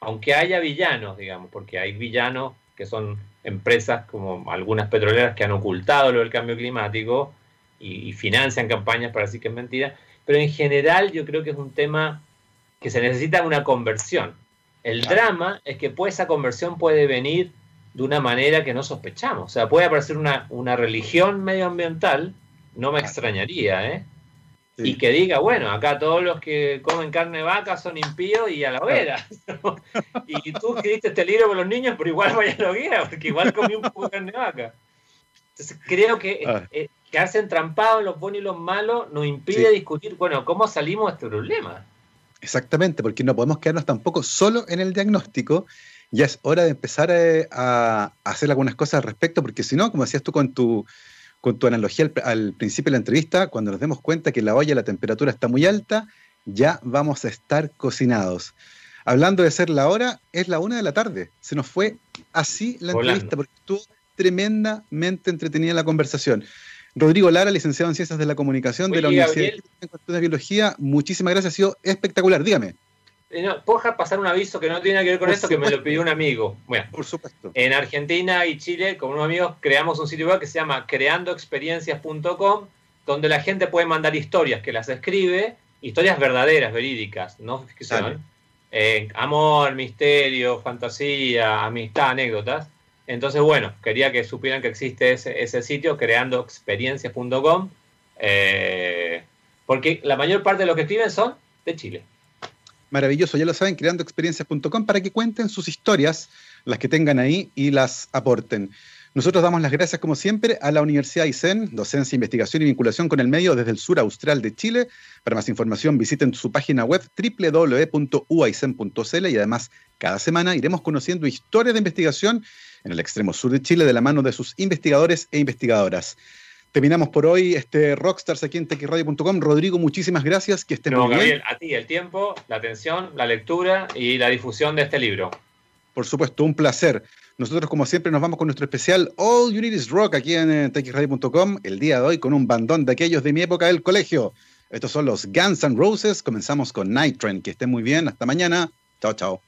aunque haya villanos, digamos, porque hay villanos que son empresas como algunas petroleras que han ocultado lo del cambio climático y, financian campañas para decir que es mentira, pero en general yo creo que es un tema que se necesita una conversión. El drama es que pues, esa conversión puede venir de una manera que no sospechamos. O sea, puede aparecer una, una religión medioambiental, no me extrañaría, ¿eh? Y que diga, bueno, acá todos los que comen carne de vaca son impíos y a la hoguera. [laughs] y tú escribiste este libro con los niños, pero igual vaya a la hoguera, porque igual comí un poco de carne de vaca. Entonces creo que ah. eh, quedarse entrampado en los buenos y los malos nos impide discutir, bueno, ¿cómo salimos de este problema? Exactamente, porque no podemos quedarnos tampoco solo en el diagnóstico. Ya es hora de empezar eh, a hacer algunas cosas al respecto, porque si no, como decías tú con tu con tu analogía al, principio de la entrevista, cuando nos demos cuenta que la olla, la temperatura está muy alta, ya vamos a estar cocinados. hablando de ser la hora, es la una de la tarde. Se nos fue así la entrevista porque estuvo tremendamente entretenida la conversación. Rodrigo Lara, licenciado en Ciencias de la Comunicación de la Universidad de Biología, muchísimas gracias, ha sido espectacular. Dígame. Eh, no, ¿Puedo pasar un aviso que no tiene nada que ver con esto, que me lo pidió un amigo? Bueno, por supuesto. En Argentina y Chile, con unos amigos, creamos un sitio web que se llama creandoexperiencias.com, donde la gente puede mandar historias que las escribe, historias verdaderas, verídicas, no ficción. Eh, amor, misterio, fantasía, amistad, anécdotas. Entonces, bueno, quería que supieran que existe ese, sitio, creandoexperiencias.com, eh, porque la mayor parte de los que escriben son de Chile maravilloso, ya lo saben, creandoexperiencias.com para que cuenten sus historias, las que tengan ahí y las aporten. Nosotros damos las gracias, como siempre, a la Universidad ICEN, Docencia, Investigación y Vinculación con el Medio desde el sur austral de Chile. Para más información, visiten su página web www.uaicen.cl y además, cada semana iremos conociendo historias de investigación en el extremo sur de Chile de la mano de sus investigadores e investigadoras. Terminamos por hoy este Rockstars aquí en techradio.com. Rodrigo, muchísimas gracias. Que estén muy bien. a ti el tiempo, la atención, la lectura y la difusión de este libro. Por supuesto, un placer. Nosotros, como siempre, nos vamos con nuestro especial All You Need Is Rock aquí en techradio.com. El día de hoy con un bandón de aquellos de mi época del colegio. Estos son los Guns N' Roses. Comenzamos con Night Train. Que estén muy bien. Hasta mañana. Chao, chao.